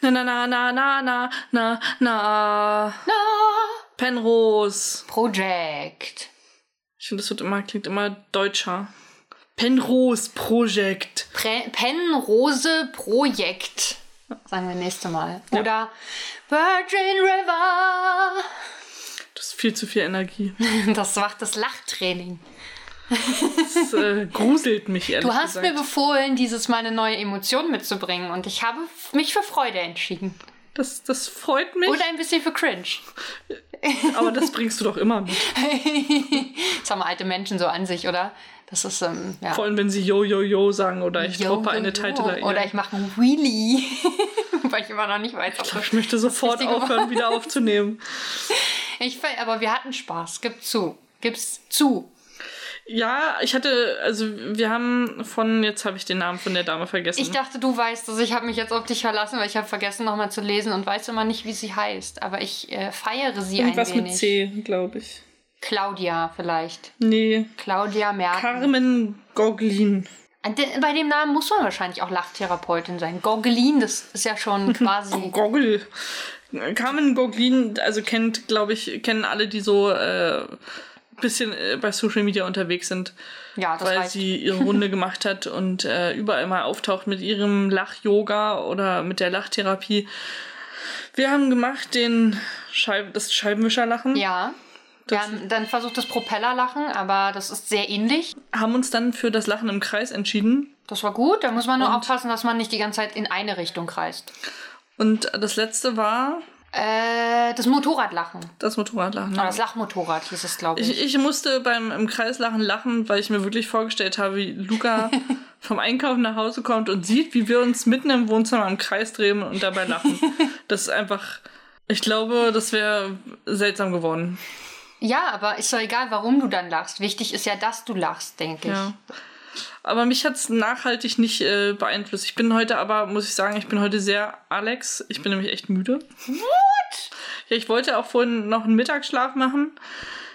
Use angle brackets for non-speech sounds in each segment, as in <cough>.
Na, na, na, na, na, na, na, na. Na, Penrose. Project. Ich finde, das wird immer, klingt immer deutscher. Penrose Project. Pre Penrose Projekt. Sagen wir nächste Mal. Oder Virgin River. Das ist viel zu viel Energie. <laughs> Das macht das Lachtraining. Das äh, <laughs> gruselt mich ehrlich Du hast gesagt. mir befohlen, dieses Mal eine neue Emotion mitzubringen und ich habe mich für Freude entschieden. das, das freut mich, Oder ein bisschen für Cringe. <laughs> aber das bringst du doch immer mit. <laughs> Das haben alte Menschen so an sich, oder? Das ist, ähm, ja. Vor allem, wenn sie Yo, Yo, Yo sagen oder ich Yo, droppe yo, eine yo. Title. Oder ich mache einen Wheelie. Weil ich immer noch nicht weiß, ob das Ich möchte sofort aufhören, wieder aufzunehmen. Ich, aber wir hatten Spaß. Gib zu. Gib's zu. Ja, ich hatte, also wir haben von, jetzt habe ich den Namen von der Dame vergessen. Ich dachte, du weißt es. Ich habe mich jetzt auf dich verlassen, weil ich habe vergessen, nochmal zu lesen und weiß immer nicht, wie sie heißt. Aber ich äh, feiere sie Irgendwas ein wenig. mit C, glaube ich. Claudia vielleicht. Nee. Claudia Merkel. Carmen Goglin. Bei dem Namen muss man wahrscheinlich auch Lachtherapeutin sein. Gorgelin, das ist ja schon <laughs> quasi. Goggle. Carmen Goglin, also kennt, glaube ich, kennen alle, die so äh, bisschen äh, bei Social Media unterwegs sind, Ja, das weil reicht. sie ihre Runde <laughs> gemacht hat und äh, überall mal auftaucht mit ihrem Lach-Yoga oder mit der Lachtherapie. Wir haben gemacht den Scheib das Scheibenwischerlachen. Ja. Das- haben dann versucht das Propellerlachen, aber das ist sehr ähnlich. Haben uns dann für das Lachen im Kreis entschieden. Das war gut. Da muss man nur Und- aufpassen, dass man nicht die ganze Zeit in eine Richtung kreist. Und das letzte war Äh, das Motorradlachen. das Motorradlachen. Oder das Lachmotorrad hieß es, glaube ich. Ich, ich musste beim im Kreislachen lachen, weil ich mir wirklich vorgestellt habe, wie Luca <laughs> vom Einkaufen nach Hause kommt und sieht, wie wir uns mitten im Wohnzimmer im Kreis drehen und dabei lachen. <laughs> Das ist einfach. Ich glaube, das wäre seltsam geworden. Ja, aber ist doch egal, warum du dann lachst. Wichtig ist ja, dass du lachst, denke ich. Ja. Aber mich hat es nachhaltig nicht äh, beeinflusst. Ich bin heute aber, muss ich sagen, ich bin heute sehr Alex. Ich bin nämlich echt müde. What? Ja, ich wollte auch vorhin noch einen Mittagsschlaf machen.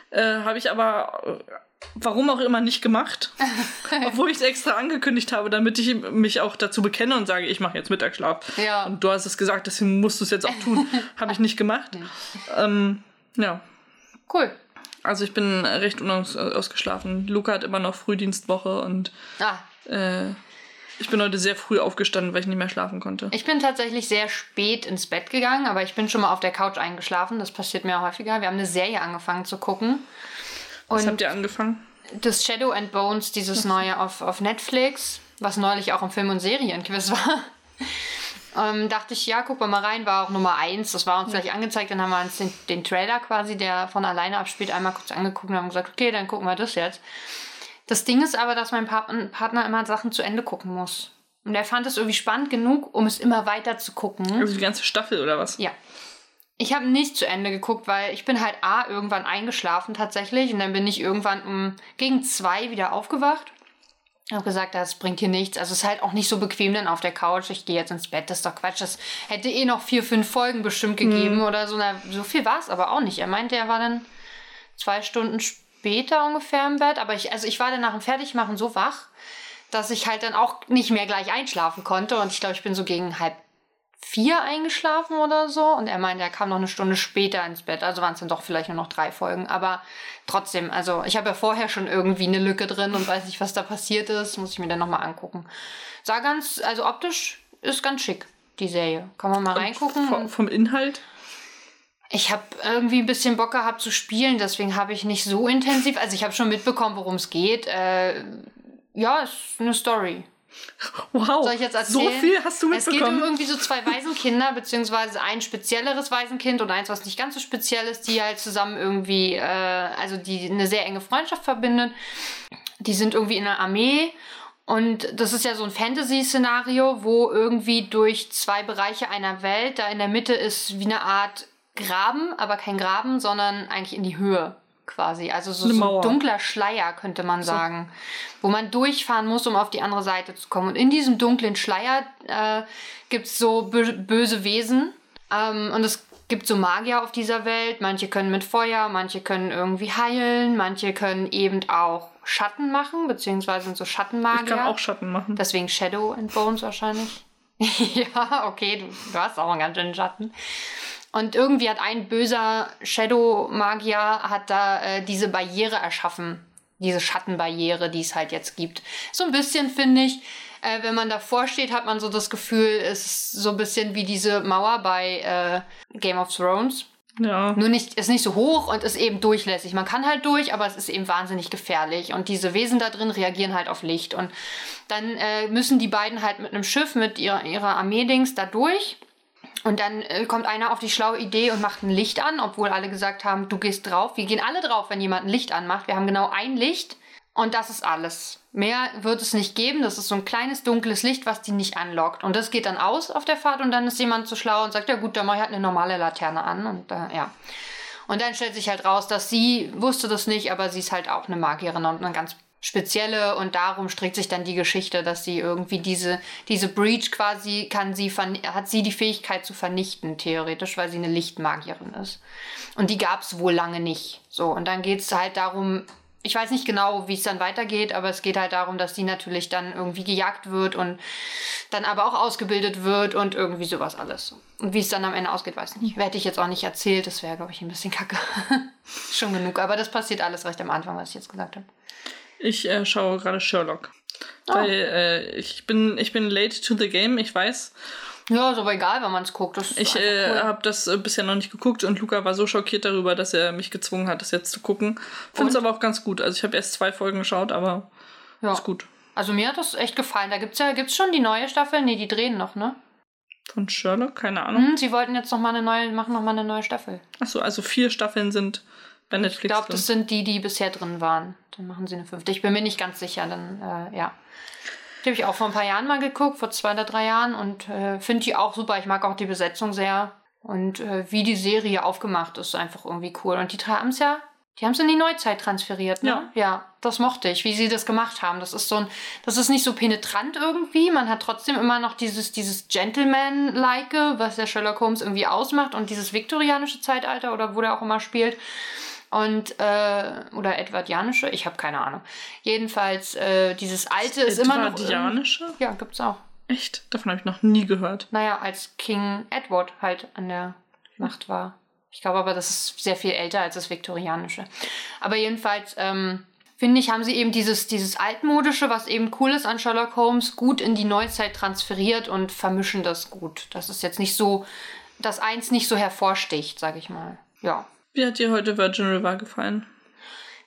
Äh, Habe ich aber, äh, warum auch immer, nicht gemacht. <laughs> Obwohl ich es extra angekündigt habe, damit ich mich auch dazu bekenne und sage, ich mache jetzt Mittagsschlaf. Ja. Und du hast es gesagt, deswegen musst du es jetzt auch tun. <laughs> Habe ich nicht gemacht. Ähm, ja. Cool. Also ich bin recht unausgeschlafen. Luca hat immer noch Frühdienstwoche und Ah, äh, ich bin heute sehr früh aufgestanden, weil ich nicht mehr schlafen konnte. ich bin tatsächlich sehr spät ins Bett gegangen, aber ich bin schon mal auf der Couch eingeschlafen. Das passiert mir häufiger. Wir haben eine Serie angefangen zu gucken. Was Und habt ihr angefangen? das Shadow and Bones, dieses <laughs> neue auf, auf Netflix, was neulich auch im Film- und Serienquiz war. Ähm, dachte ich, ja, guck mal rein, war auch Nummer eins. Das war uns gleich angezeigt. Dann haben wir uns den, den Trailer quasi, der von alleine abspielt, einmal kurz angeguckt und haben gesagt, okay, dann gucken wir das jetzt. Das Ding ist aber, dass mein Pa- Partner immer Sachen zu Ende gucken muss. Und er fand es irgendwie spannend genug, um es immer weiter zu gucken. Also die ganze Staffel oder was? Ja. Ich habe nicht zu Ende geguckt, weil ich bin halt A, irgendwann eingeschlafen tatsächlich und dann bin ich irgendwann um, gegen zwei wieder aufgewacht. Ich habe gesagt, das bringt hier nichts. Also es ist halt auch nicht so bequem dann auf der Couch. Ich gehe jetzt ins Bett, das ist doch Quatsch. Das hätte eh noch vier, fünf Folgen bestimmt gegeben oder so. Na, so viel war es aber auch nicht. Er meinte, er war dann zwei Stunden später ungefähr im Bett. Aber ich, also ich war dann nach dem Fertigmachen so wach, dass ich halt dann auch nicht mehr gleich einschlafen konnte. Und ich glaube, ich bin so gegen halb vier eingeschlafen oder so. Und er meinte, er kam noch eine Stunde später ins Bett. Also waren es dann doch vielleicht nur noch drei Folgen. Aber trotzdem, also ich habe ja vorher schon irgendwie eine Lücke drin und weiß nicht, was da passiert ist. Muss ich mir dann nochmal angucken. Sah ganz, also optisch ist ganz schick, die Serie. Kann man mal reingucken. Vom, vom Inhalt? Ich habe irgendwie ein bisschen Bock gehabt zu spielen, deswegen habe ich nicht so intensiv. Also ich habe schon mitbekommen, worum es geht. Äh, ja, ist eine Story. Wow. Soll ich jetzt erzählen? So viel hast du Es geht um mitbekommen. irgendwie so zwei Waisenkinder, beziehungsweise ein spezielleres Waisenkind und eins, was nicht ganz so speziell ist, die halt zusammen irgendwie, äh, also die eine sehr enge Freundschaft verbindet. Die sind irgendwie in der Armee und das ist ja so ein Fantasy-Szenario, wo irgendwie durch zwei Bereiche einer Welt, da in der Mitte ist wie eine Art Graben, aber kein Graben, sondern eigentlich in die Höhe quasi. Also so, so ein dunkler Schleier, könnte man sagen, wo man durchfahren muss, um auf die andere Seite zu kommen. Und in diesem dunklen Schleier äh, gibt es so bö böse Wesen. Ähm, und es gibt so Magier auf dieser Welt. Manche können mit Feuer, manche können irgendwie heilen, manche können eben auch Schatten machen, beziehungsweise sind so Schattenmagier. Ich kann auch Schatten machen. Deswegen Shadow and Bones wahrscheinlich. <laughs> ja, okay, du, du hast auch einen ganz schönen Schatten. Und irgendwie hat ein böser Shadow-Magier hat da äh, diese Barriere erschaffen. Diese Schattenbarriere, die es halt jetzt gibt. So ein bisschen finde ich, äh, wenn man davor steht, hat man so das Gefühl, es ist so ein bisschen wie diese Mauer bei äh, Game of Thrones. Ja. Nur nicht, ist nicht so hoch und ist eben durchlässig. Man kann halt durch, aber es ist eben wahnsinnig gefährlich. Und diese Wesen da drin reagieren halt auf Licht. Und dann äh, müssen die beiden halt mit einem Schiff, mit ihrer, ihrer Armee-Dings da durch. Und dann äh, kommt einer auf die schlaue Idee und macht ein Licht an, obwohl alle gesagt haben, du gehst drauf. Wir gehen alle drauf, wenn jemand ein Licht anmacht. Wir haben genau ein Licht und das ist alles. Mehr wird es nicht geben. Das ist so ein kleines dunkles Licht, was die nicht anlockt. Und das geht dann aus auf der Fahrt und dann ist jemand so schlau und sagt, ja gut, dann mache ich halt eine normale Laterne an. Und äh, ja. Und dann stellt sich halt raus, dass sie wusste das nicht, aber sie ist halt auch eine Magierin und eine ganz spezielle und darum strickt sich dann die Geschichte, dass sie irgendwie diese, diese Breach quasi kann sie hat sie die Fähigkeit zu vernichten, theoretisch, weil sie eine Lichtmagierin ist. Und die gab es wohl lange nicht. So, und dann geht es halt darum, ich weiß nicht genau, wie es dann weitergeht, aber es geht halt darum, dass sie natürlich dann irgendwie gejagt wird und dann aber auch ausgebildet wird und irgendwie sowas alles. Und wie es dann am Ende ausgeht, weiß ich nicht. Hätte ich jetzt auch nicht erzählt, das wäre, glaube ich, ein bisschen kacke. <laughs> Schon genug, aber das passiert alles recht am Anfang, was ich jetzt gesagt habe. Ich äh, schaue gerade Sherlock. Oh. Weil äh, ich, bin, ich bin late to the game, ich weiß. Ja, ist aber egal, wenn man es guckt. ich äh, cool. habe das äh, bisher noch nicht geguckt und Luca war so schockiert darüber, dass er mich gezwungen hat, das jetzt zu gucken. Finde es aber auch ganz gut. Also ich habe erst zwei Folgen geschaut, aber ja. ist gut. Also mir hat das echt gefallen. Da gibt es ja gibt's schon die neue Staffel. Nee, die drehen noch, ne? Von Sherlock? Keine Ahnung. Hm, sie wollten jetzt noch mal eine neue, machen noch mal eine neue Staffel. Achso, also vier Staffeln sind bei Netflix. Ich glaube, das sind die, die bisher drin waren. Dann machen sie eine fünfte. Ich bin mir nicht ganz sicher. Dann, äh, ja. Die habe ich auch vor ein paar Jahren mal geguckt, vor zwei oder drei Jahren und äh, finde die auch super. Ich mag auch die Besetzung sehr. Und äh, wie die Serie aufgemacht ist, einfach irgendwie cool. Und die drei haben es ja, die haben es in die Neuzeit transferiert, ne? Ja. ja, das mochte ich, wie sie das gemacht haben. Das ist so ein, das ist nicht so penetrant irgendwie. Man hat trotzdem immer noch dieses, dieses Gentleman-like, was der Sherlock Holmes irgendwie ausmacht und dieses viktorianische Zeitalter oder wo der auch immer spielt und äh, oder Edwardianische, ich habe keine Ahnung. Jedenfalls äh, dieses alte ist immer noch Edwardianische? Ja, gibt's auch. Echt? Davon habe ich noch nie gehört. Naja, als King Edward halt an der Macht war. Ich glaube aber, das ist sehr viel älter als das Viktorianische. Aber jedenfalls ähm, finde ich, haben sie eben dieses, dieses altmodische, was eben cool ist an Sherlock Holmes, gut in die Neuzeit transferiert und vermischen das gut. Das ist jetzt nicht so, dass eins nicht so hervorsticht, sage ich mal. Ja. Wie hat dir heute Virgin River gefallen?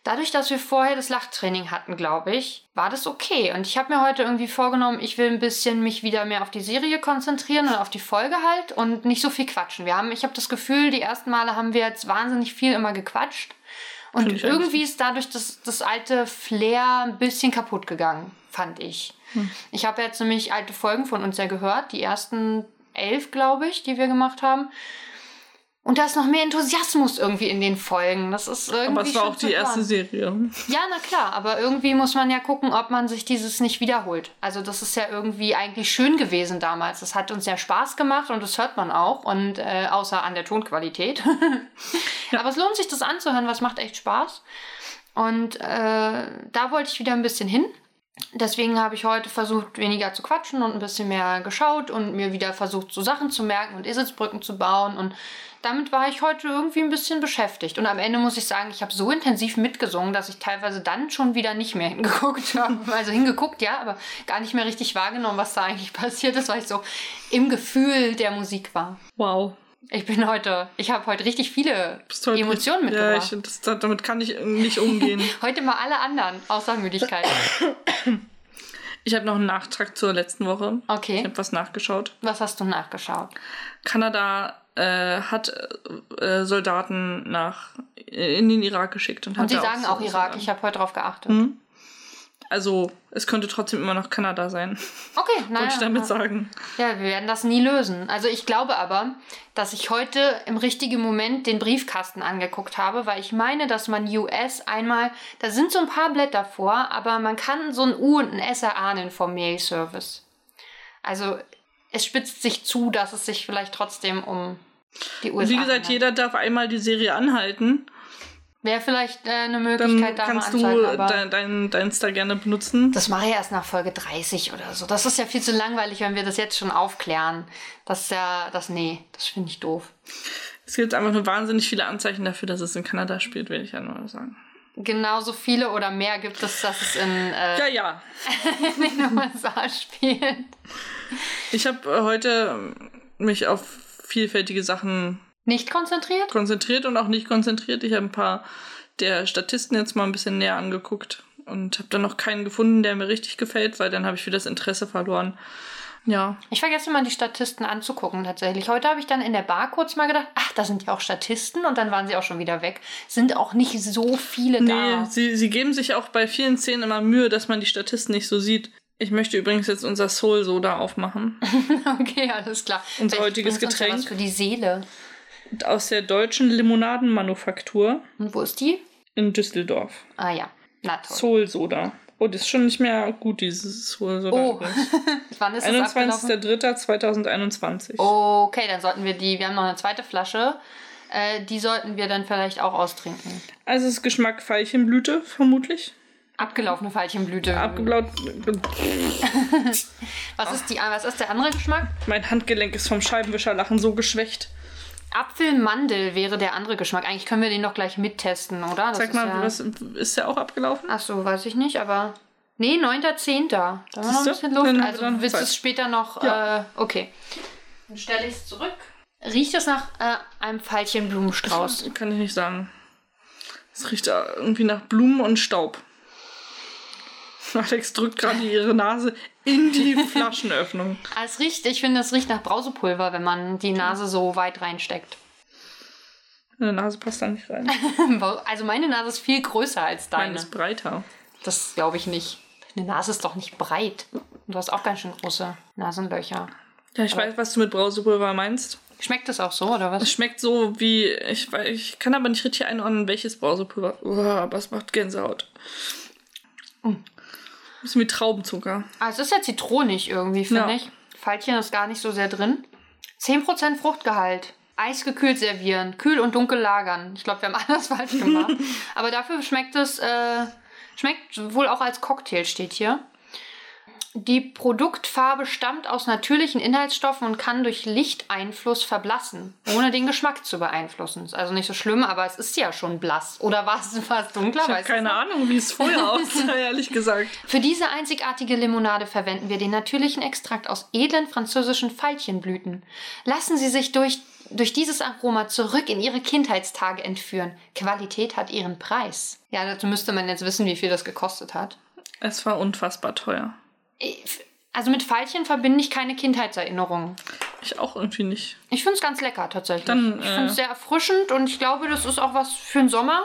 Dadurch, dass wir vorher das Lachtraining hatten, glaube ich, war das okay. Und ich habe mir heute irgendwie vorgenommen, ich will ein bisschen mich wieder mehr auf die Serie konzentrieren und auf die Folge halt und nicht so viel quatschen. Wir haben, ich habe das Gefühl, die ersten Male haben wir jetzt wahnsinnig viel immer gequatscht. Und irgendwie ist dadurch das, das alte Flair ein bisschen kaputt gegangen, fand ich. Hm. Ich habe jetzt nämlich alte Folgen von uns ja gehört, die ersten elf, glaube ich, die wir gemacht haben. Und da ist noch mehr Enthusiasmus irgendwie in den Folgen. Das ist irgendwie. Aber es war auch die erste Serie. Ja, na klar, aber irgendwie muss man ja gucken, ob man sich dieses nicht wiederholt. Also, das ist ja irgendwie eigentlich schön gewesen damals. Das hat uns ja Spaß gemacht und das hört man auch. Und äh, außer an der Tonqualität. <laughs> aber es lohnt sich, das anzuhören, was macht echt Spaß. Und äh, da wollte ich wieder ein bisschen hin. Deswegen habe ich heute versucht, weniger zu quatschen und ein bisschen mehr geschaut und mir wieder versucht, so Sachen zu merken und Eselsbrücken zu bauen und damit war ich heute irgendwie ein bisschen beschäftigt. Und am Ende muss ich sagen, ich habe so intensiv mitgesungen, dass ich teilweise dann schon wieder nicht mehr <laughs> hingeguckt habe. Also hingeguckt, ja, aber gar nicht mehr richtig wahrgenommen, was da eigentlich <laughs> passiert ist, weil ich so im Gefühl der Musik war. Wow. Ich bin heute, ich habe heute richtig viele Emotionen mitgebracht. Ja, ich, das, damit kann ich nicht umgehen. <laughs> heute mal alle anderen, außer Müdigkeit. Ich habe noch einen Nachtrag zur letzten Woche. Okay. Ich habe was nachgeschaut. Was hast du nachgeschaut? Kanada äh, hat äh, Soldaten nach in den Irak geschickt und, und sie sagen auch, auch Irak. Ich habe heute darauf geachtet. Mhm. Also es könnte trotzdem immer noch Kanada sein. Okay, <laughs> nein. Wollte ich damit sagen. Ja, wir werden das nie lösen. Also ich glaube aber, dass ich heute im richtigen Moment den Briefkasten angeguckt habe, weil ich meine, dass man US einmal, da sind so ein paar Blätter vor, aber man kann so ein U und ein S erahnen vom Mail-Service. Also es spitzt sich zu, dass es sich vielleicht trotzdem um die USA Wie gesagt, handelt. jeder darf einmal die Serie anhalten Wäre vielleicht äh, eine Dann Möglichkeit, da mal kannst du anzuhalten, aber dein, dein, dein Insta gerne benutzen. das mache ich erst nach Folge 30 oder so. Das ist ja viel zu langweilig, wenn wir das jetzt schon aufklären. Das ist ja, das, nee, das finde ich doof. Es gibt einfach nur wahnsinnig viele Anzeichen dafür, dass es in Kanada spielt, will ich ja nur sagen. Genauso viele oder mehr gibt es, dass es in, äh, Ja, ja. <laughs> in den USA spielt. Ich habe heute mich auf vielfältige Sachen Nicht konzentriert? konzentriert und auch nicht konzentriert. Ich habe ein paar der Statisten jetzt mal ein bisschen näher angeguckt und habe dann noch keinen gefunden, der mir richtig gefällt, weil dann habe ich wieder das Interesse verloren. Ja, Ich vergesse mal die Statisten anzugucken tatsächlich. Heute habe ich dann in der Bar kurz mal gedacht, ach, da sind ja auch Statisten und dann waren sie auch schon wieder weg. Sind auch nicht so viele nee, da. sie, sie geben sich auch bei vielen Szenen immer Mühe, dass man die Statisten nicht so sieht. Ich möchte übrigens jetzt unser Soul Soda aufmachen. <laughs> Okay, alles klar. Unser Vielleicht heutiges bringt's uns ja Getränk. Was für die Seele. Aus der deutschen Limonadenmanufaktur Und wo ist die? in Düsseldorf. Ah ja, na toll. Soul Soda. Oh, das ist schon nicht mehr gut, dieses Soul Soda. Oh, <laughs> wann ist das abgelaufen? 21.03.2021. Okay, dann sollten wir die, wir haben noch eine zweite Flasche, äh, die sollten wir dann vielleicht auch austrinken. Also es ist Geschmack Veilchenblüte, vermutlich. Abgelaufene Veilchenblüte. Abgeblaut. <laughs> was, ist die, was ist der andere Geschmack? Mein Handgelenk ist vom Scheibenwischerlachen so geschwächt. Apfelmandel wäre der andere Geschmack. Eigentlich können wir den doch gleich mittesten, oder? Das Sag ist mal, ja... was, ist der auch abgelaufen? Ach so, weiß ich nicht, aber. Nee, 9.10. Da haben wir noch ein bisschen Luft. Also dann willst du es später noch. Ja. Äh, okay. Dann stelle ich es zurück. Riecht es nach äh, einem Veilchenblumenstrauß? Kann ich nicht sagen. Es riecht irgendwie nach Blumen und Staub. <laughs> Alex drückt gerade ihre Nase in die <laughs> Flaschenöffnung. Ah, Es riecht, ich finde, es riecht nach Brausepulver, wenn man die Nase so weit reinsteckt. Meine Nase passt da nicht rein. <laughs> Also meine Nase ist viel größer als Meine deine. ist breiter. Das glaube ich nicht. Deine Nase ist doch nicht breit. Du hast auch ganz schön große Nasenlöcher. Ja, ich weiß, was du mit Brausepulver meinst. Schmeckt das auch so, oder was? Es schmeckt so wie. Ich, ich kann aber nicht richtig einordnen, welches Brausepulver. Oh, aber es macht Gänsehaut. Mm. Bisschen wie Traubenzucker. Ah, es ist ja zitronig irgendwie, finde Ja. ich. Veilchen ist gar nicht so sehr drin. 10% Fruchtgehalt. Eisgekühlt servieren. Kühl und dunkel lagern. Ich glaube, wir haben <laughs> alles falsch gemacht. <laughs> Aber dafür schmeckt es, äh, schmeckt wohl auch als Cocktail, steht hier. Die Produktfarbe stammt aus natürlichen Inhaltsstoffen und kann durch Lichteinfluss verblassen, ohne den Geschmack zu beeinflussen. Ist also nicht so schlimm, aber es ist ja schon blass. Oder war es <laughs> es dunkler? Ich habe keine Ahnung, wie es vorher <laughs> aussah, ehrlich gesagt. für diese einzigartige Limonade verwenden wir den natürlichen Extrakt aus edlen französischen Veilchenblüten. Lassen Sie sich durch, durch dieses Aroma zurück in Ihre Kindheitstage entführen. Qualität hat ihren Preis. Ja, dazu müsste man jetzt wissen, wie viel das gekostet hat. Es war unfassbar teuer. Also mit Veilchen verbinde ich keine Kindheitserinnerungen. Ich auch irgendwie nicht. Ich finde es ganz lecker tatsächlich. Dann, ich äh, finde es sehr erfrischend und ich glaube, das ist auch was für den Sommer.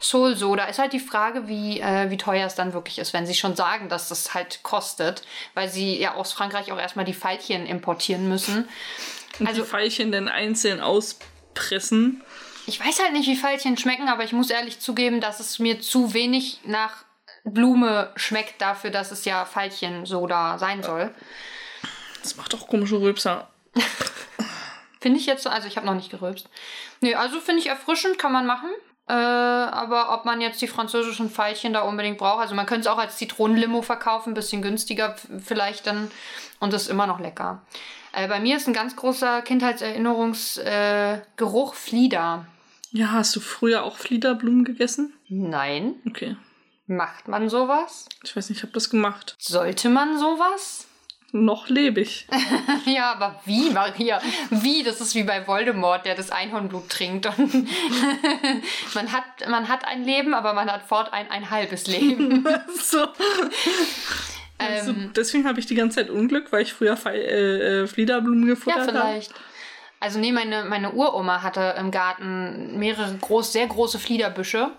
Soul Soda ist halt die Frage, wie, äh, wie teuer es dann wirklich ist, wenn sie schon sagen, dass das halt kostet, weil sie ja aus Frankreich auch erstmal die Veilchen importieren müssen. Und Also- die Veilchen dann einzeln auspressen. Ich weiß halt nicht, wie Veilchen schmecken, aber ich muss ehrlich zugeben, dass es mir zu wenig nach Blume schmeckt dafür, dass es ja Veilchen Soda sein soll. Das macht doch komische Rülpser. <laughs> Finde ich jetzt so, also ich habe noch nicht gerülpst. Nee, also finde ich erfrischend, kann man machen. Äh, aber ob man jetzt die französischen Veilchen da unbedingt braucht, also man könnte es auch als Zitronenlimo verkaufen, ein bisschen günstiger vielleicht dann und ist immer noch lecker. Äh, bei mir ist ein ganz großer Kindheitserinnerungsgeruch äh, Flieder. Ja, hast du früher auch Fliederblumen gegessen? Nein, Okay. Macht man sowas? Ich weiß nicht, ich habe das gemacht. Sollte man sowas? Noch lebe ich. <laughs> Ja, aber wie, Maria? Wie? Das ist wie bei Voldemort, der das Einhornblut trinkt. Und <laughs> man, hat, man hat ein Leben, aber man hat fortan ein halbes Leben. <laughs> so. Also, ähm, deswegen habe ich die ganze Zeit Unglück, weil ich früher Fe äh, äh, Fliederblumen ja, gefuttert habe. vielleicht. Also nee, meine, meine Uroma hatte im Garten mehrere groß, sehr große Fliederbüsche.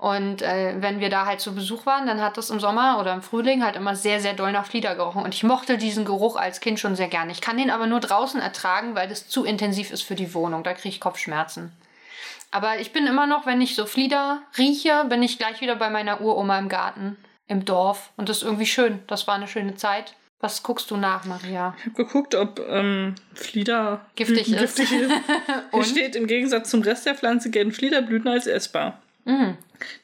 Und äh, wenn wir da halt zu Besuch waren, dann hat es im Sommer oder im Frühling halt immer sehr, sehr doll nach Flieder gerochen. Und ich mochte diesen Geruch als Kind schon sehr gerne. Ich kann den aber nur draußen ertragen, weil das zu intensiv ist für die Wohnung. Da kriege ich Kopfschmerzen. Aber ich bin immer noch, wenn ich so Flieder rieche, bin ich gleich wieder bei meiner Uroma im Garten, im Dorf. Und das ist irgendwie schön. Das war eine schöne Zeit. Was guckst du nach, Maria? Ich habe geguckt, ob ähm, Flieder Giftig ist. giftig ist. <laughs> Hier steht, im Gegensatz zum Rest der Pflanze gelten Fliederblüten als essbar. Mhm.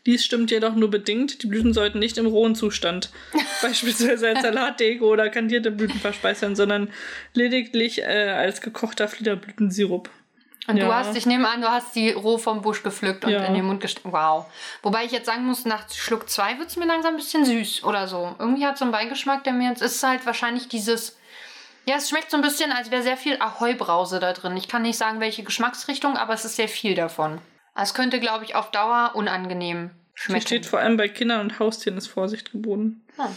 Dies stimmt jedoch nur bedingt. Die Blüten sollten nicht im rohen Zustand, <laughs> beispielsweise als Salatdeko oder kandierte Blüten verspeist werden, sondern lediglich äh, als gekochter Fliederblütensirup. Und Ja. du hast, ich nehme an, du hast die roh vom Busch gepflückt und Ja. in den Mund gesteckt. Wow. Wobei ich jetzt sagen muss, nach Schluck 2 wird es mir langsam ein bisschen süß oder so. Irgendwie hat so einen Beigeschmack, der mir jetzt. Ist halt wahrscheinlich dieses. Ja, es schmeckt so ein bisschen, als wäre sehr viel Ahoi-Brause da drin. Ich kann nicht sagen, welche Geschmacksrichtung, aber es ist sehr viel davon. Es könnte, glaube ich, auf Dauer unangenehm Hier schmecken. steht vor allem bei Kindern und Haustieren ist Vorsicht geboten. Ja.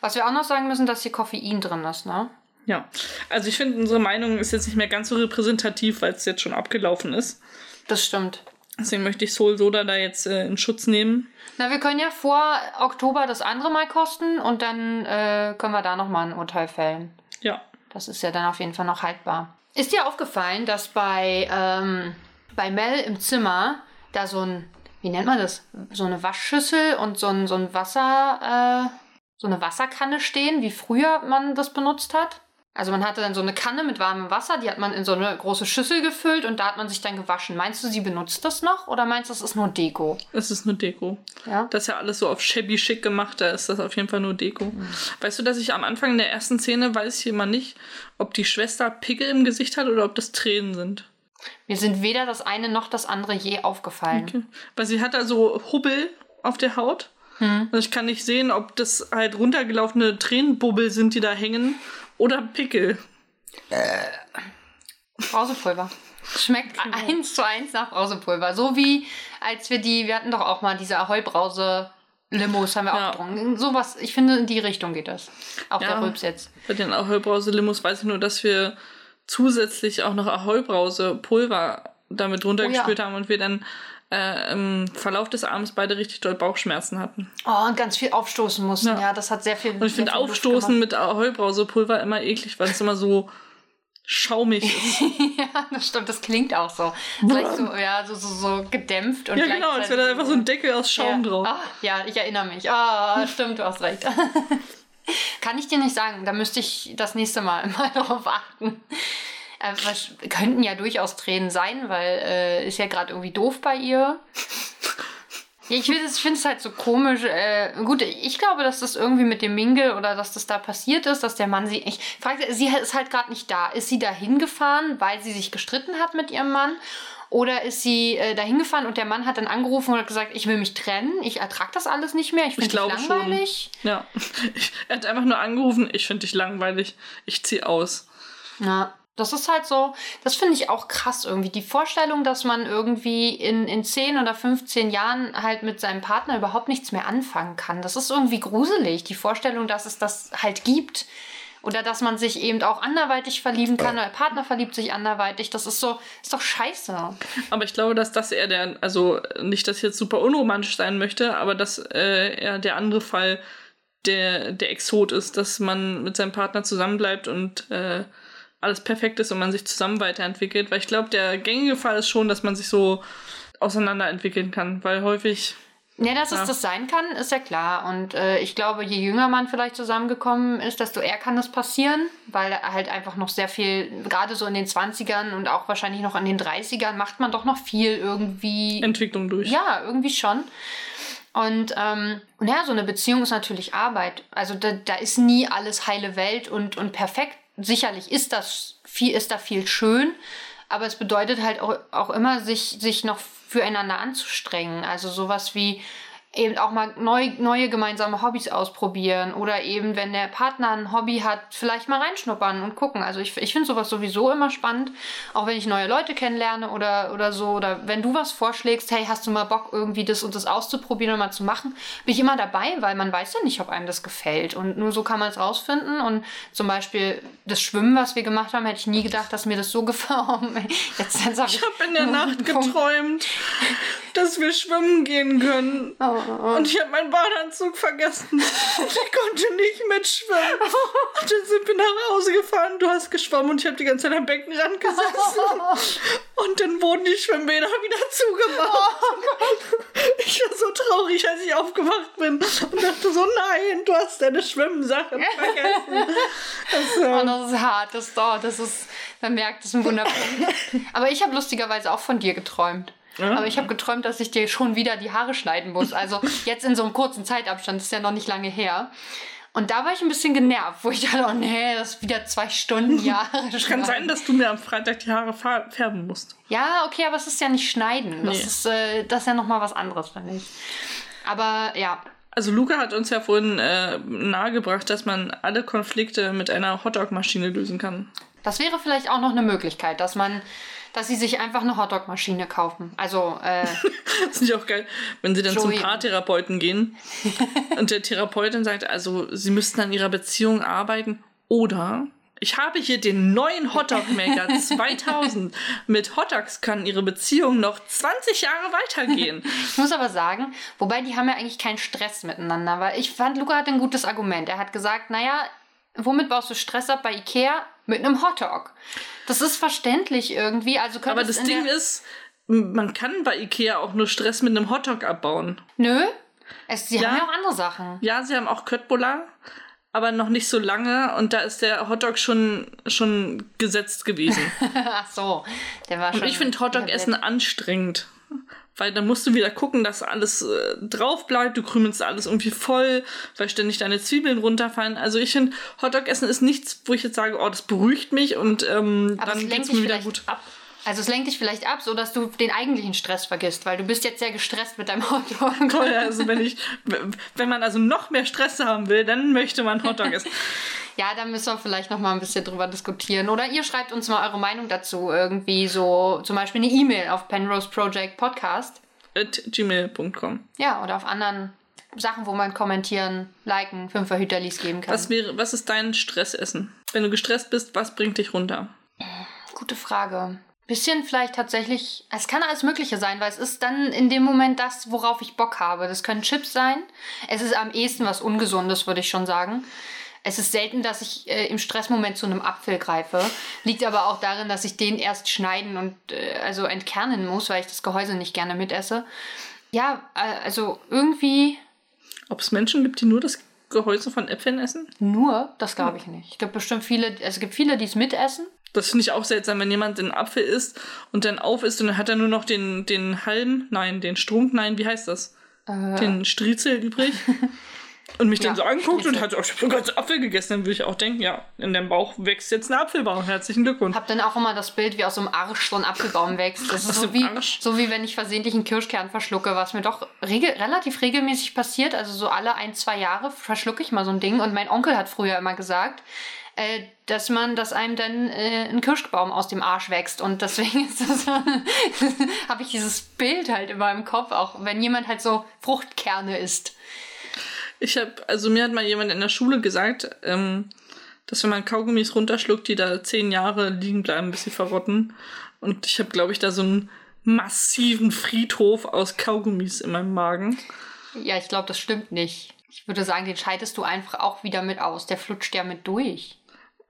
Was wir auch noch sagen müssen, dass hier Koffein drin ist, ne? Ja, also ich finde, unsere Meinung ist jetzt nicht mehr ganz so repräsentativ, weil es jetzt schon abgelaufen ist. Das stimmt. Deswegen möchte ich Soul Soda da jetzt äh, in Schutz nehmen. Na, wir können ja vor Oktober das andere mal kosten und dann äh, können wir da nochmal ein Urteil fällen. Ja. Das ist ja dann auf jeden Fall noch haltbar. Ist dir aufgefallen, dass bei, ähm, bei Mel im Zimmer da so ein, wie nennt man das? So eine Waschschüssel und so ein, so ein Wasser, äh, so eine Wasserkanne stehen, wie früher man das benutzt hat? Also man hatte dann so eine Kanne mit warmem Wasser, die hat man in so eine große Schüssel gefüllt und da hat man sich dann gewaschen. Meinst du, sie benutzt das noch oder meinst du, das ist nur Deko? Es ist nur Deko. Ja. Das ist ja alles so auf shabby schick gemacht, da ist das auf jeden Fall nur Deko. Weißt du, dass ich am Anfang in der ersten Szene weiß ich immer nicht, ob die Schwester Pickel im Gesicht hat oder ob das Tränen sind. Mir sind weder das eine noch das andere je aufgefallen. Okay. Weil sie hat da so Hubbel auf der Haut. Hm. Und ich kann nicht sehen, ob das halt runtergelaufene Tränenbubbel sind, die da hängen, oder Pickel. Brausepulver. Schmeckt eins zu eins nach Brausepulver. So wie als wir die, wir hatten doch auch mal diese Ahoi-Brause. Limos haben wir Ja. auch getrunken. Sowas, ich finde, in die Richtung geht das. Auch Ja. der Rülps jetzt. Bei den Ahoi-Brause-Limos weiß ich nur, dass wir zusätzlich auch noch Ahoi-Brause-Pulver damit runtergespült haben und wir dann äh, im Verlauf des Abends beide richtig doll Bauchschmerzen hatten. Oh, und ganz viel aufstoßen mussten. Ja, Ja. das hat sehr viel. Und ich finde Aufstoßen mit Ahoi-Brause-Pulver immer eklig, weil es immer so schaumig ist. <laughs> ja, das stimmt, das klingt auch so. Gleich so, ja, so, so, so gedämpft und ja, genau, als wäre da einfach so ein Deckel aus Schaum ja. drauf. Ah, ja, ich erinnere mich. Ah, stimmt, du hast recht. <laughs> Kann ich dir nicht sagen. Da müsste ich das nächste Mal <laughs> mal darauf achten. Äh, was, könnten ja durchaus Tränen sein, weil äh, ist ja gerade irgendwie doof bei ihr. Ja, ich finde es halt so komisch. Äh, gut, ich glaube, dass das irgendwie mit dem Mingle oder dass das da passiert ist, dass der Mann sie. Ich frage, sie ist halt gerade nicht da. Ist sie da hingefahren, weil sie sich gestritten hat mit ihrem Mann? Oder ist sie äh, da hingefahren und der Mann hat dann angerufen und hat gesagt, ich will mich trennen, ich ertrag das alles nicht mehr, ich finde Ich dich glaube schon. langweilig. Ja. <laughs> Er hat einfach nur angerufen, ich finde dich langweilig, ich zieh aus. Ja, das ist halt so, das finde ich auch krass irgendwie. Die Vorstellung, dass man irgendwie in, in 10 oder 15 Jahren halt mit seinem Partner überhaupt nichts mehr anfangen kann. Das ist irgendwie gruselig. Die Vorstellung, dass es das halt gibt. Oder dass man sich eben auch anderweitig verlieben kann, oder der Partner verliebt sich anderweitig. Das ist so, ist doch scheiße. Aber ich glaube, dass das eher der, also nicht, dass ich jetzt super unromantisch sein möchte, aber dass äh, eher der andere Fall der, der Exot ist, dass man mit seinem Partner zusammenbleibt und äh, alles perfekt ist und man sich zusammen weiterentwickelt. Weil ich glaube, der gängige Fall ist schon, dass man sich so auseinanderentwickeln kann, weil häufig Ja, dass es Ja. das sein kann, ist ja klar. Und äh, ich glaube, je jünger man vielleicht zusammengekommen ist, desto eher kann das passieren, weil halt einfach noch sehr viel, gerade so in den 20ern und auch wahrscheinlich noch in den 30ern, macht man doch noch viel irgendwie. Entwicklung durch. Ja, irgendwie schon. Und, ähm, und ja, so eine Beziehung ist natürlich Arbeit. Also da, da ist nie alles heile Welt und, und perfekt. Sicherlich ist das viel, ist da viel schön, aber es bedeutet halt auch, auch immer, sich, sich noch füreinander anzustrengen. Also sowas wie eben auch mal neu, neue gemeinsame Hobbys ausprobieren oder eben, wenn der Partner ein Hobby hat, vielleicht mal reinschnuppern und gucken. Also ich, ich finde sowas sowieso immer spannend, auch wenn ich neue Leute kennenlerne oder, oder so. Oder wenn du was vorschlägst, hey, hast du mal Bock, irgendwie das und das auszuprobieren und mal zu machen, bin ich immer dabei, weil man weiß ja nicht, ob einem das gefällt. Und nur so kann man es rausfinden. Und zum Beispiel das Schwimmen, was wir gemacht haben, hätte ich nie gedacht, dass mir das so <laughs> gefällt. Jetzt, jetzt hab Ich habe in der Nacht geträumt, dass wir schwimmen gehen können. Oh, Und ich habe meinen Badeanzug vergessen. Und <laughs> ich konnte nicht mitschwimmen. <laughs> Und dann sind wir nach Hause gefahren. Du hast geschwommen und ich habe die ganze Zeit am Beckenrand gesessen. <laughs> Und dann wurden die Schwimmbäder wieder zugemacht. Ich war so traurig, als ich aufgewacht bin. Und dachte so, nein, du hast deine Schwimmsachen vergessen. Das, Oh, äh, das ist hart, das dauert, das ist, man merkt, das ist ein Wunder. Aber ich habe lustigerweise auch von dir geträumt. Ja. Aber ich habe geträumt, dass ich dir schon wieder die Haare schneiden muss. Also <laughs> jetzt in so einem kurzen Zeitabstand, das ist ja noch nicht lange her. Und da war ich ein bisschen genervt, wo ich dachte, oh nee, das ist wieder zwei Stunden Jahre. <laughs> Kann sein, dass du mir am Freitag die Haare färben musst. Ja, okay, aber es ist ja nicht schneiden. Das Nee. ist, äh, das ist ja nochmal was anderes, finde ich. Aber ja, Also Luca hat uns ja vorhin äh, nahegebracht, dass man alle Konflikte mit einer Hotdog-Maschine lösen kann. das wäre vielleicht auch noch eine Möglichkeit, dass man, dass sie sich einfach eine Hotdog-Maschine kaufen. Also, äh, <laughs> Das finde ich auch geil, wenn sie dann Joey. zum Paartherapeuten gehen <laughs> und der Therapeutin sagt, also sie müssten an ihrer Beziehung arbeiten oder ich habe hier den neuen Hotdog Maker 2000. Mit Hotdogs kann ihre Beziehung noch 20 Jahre weitergehen. Ich muss aber sagen, wobei die haben ja eigentlich keinen Stress miteinander, weil ich fand, Luca hat ein gutes Argument. Er hat gesagt, naja, womit baust du Stress ab bei Ikea? Mit einem Hotdog. Das ist verständlich irgendwie. Also Aber das in Ding ist, man kann bei Ikea auch nur Stress mit einem Hotdog abbauen. Nö. Es, sie Ja. haben ja auch andere Sachen. Ja, sie haben auch Köttbullar, aber noch nicht so lange und da ist der Hotdog schon, schon gesetzt gewesen. <laughs> Ach so. Der war schon. Und ich finde Hotdog-Essen anstrengend. Weil dann musst du wieder gucken, dass alles äh, drauf bleibt. Du krümelst alles irgendwie voll, weil ständig deine Zwiebeln runterfallen. Also ich finde, Hotdog-Essen ist nichts, wo ich jetzt sage, oh, das beruhigt mich und ähm, Aber dann es geht's mir wieder gut. ab. Also es lenkt dich vielleicht ab, so dass du den eigentlichen Stress vergisst, weil du bist jetzt sehr gestresst mit deinem Hotdog. Toll, also wenn ich, wenn man also noch mehr Stress haben will, dann möchte man Hotdog essen. <laughs> Ja, da müssen wir vielleicht noch mal ein bisschen drüber diskutieren. Oder ihr schreibt uns mal eure Meinung dazu. Irgendwie so zum Beispiel eine E-Mail auf Penrose Project Podcast. At gmail.com. Ja, oder auf anderen Sachen, wo man kommentieren, liken, Fünferhüterlis geben kann. Was wäre, was ist dein Stressessen? Wenn du gestresst bist, was bringt dich runter? Gute Frage. Bisschen vielleicht tatsächlich, es kann alles Mögliche sein, weil es ist dann in dem Moment das, worauf ich Bock habe. Das können Chips sein. Es ist am ehesten was Ungesundes, würde ich schon sagen. Es ist selten, dass ich äh, im Stressmoment zu einem Apfel greife. Liegt aber auch darin, dass ich den erst schneiden und äh, also entkernen muss, weil ich das Gehäuse nicht gerne mitesse. Ja, äh, also irgendwie Ob es Menschen gibt, die nur das Gehäuse von Äpfeln essen? nur, das glaube ich nicht. Ich glaube bestimmt viele, also es gibt viele, die es mitessen. Das finde ich auch seltsam, wenn jemand den Apfel isst und dann auf isst und dann hat er nur noch den, den Halm, nein, den Strunk, nein, wie heißt das? Den Striezel übrig. <laughs> Und mich dann Ja, so anguckt und hat auch schon ganz Apfel gegessen, dann würde ich auch denken, ja, in deinem Bauch wächst jetzt ein Apfelbaum. Herzlichen Glückwunsch. Hab dann auch immer das Bild, wie aus so einem Arsch so ein Apfelbaum wächst. Das ist so wie, Arsch? so wie wenn ich versehentlich einen Kirschkern verschlucke, was mir doch regel relativ regelmäßig passiert. Also so alle ein, zwei Jahre verschlucke ich mal so ein Ding. Und mein Onkel hat früher immer gesagt, äh, dass man, dass einem dann äh, ein Kirschbaum aus dem Arsch wächst. Und deswegen <laughs> ist das so, <laughs> habe ich dieses Bild halt immer im Kopf, auch wenn jemand halt so Fruchtkerne isst. Ich habe, also mir hat mal jemand in der Schule gesagt, ähm, dass wenn man Kaugummis runterschluckt, die da zehn Jahre liegen bleiben, bis sie verrotten. Und ich habe, glaube ich, da so einen massiven Friedhof aus Kaugummis in meinem Magen. Ja, ich glaube, das stimmt nicht. Ich würde sagen, den scheidest du einfach auch wieder mit aus. Der flutscht ja mit durch.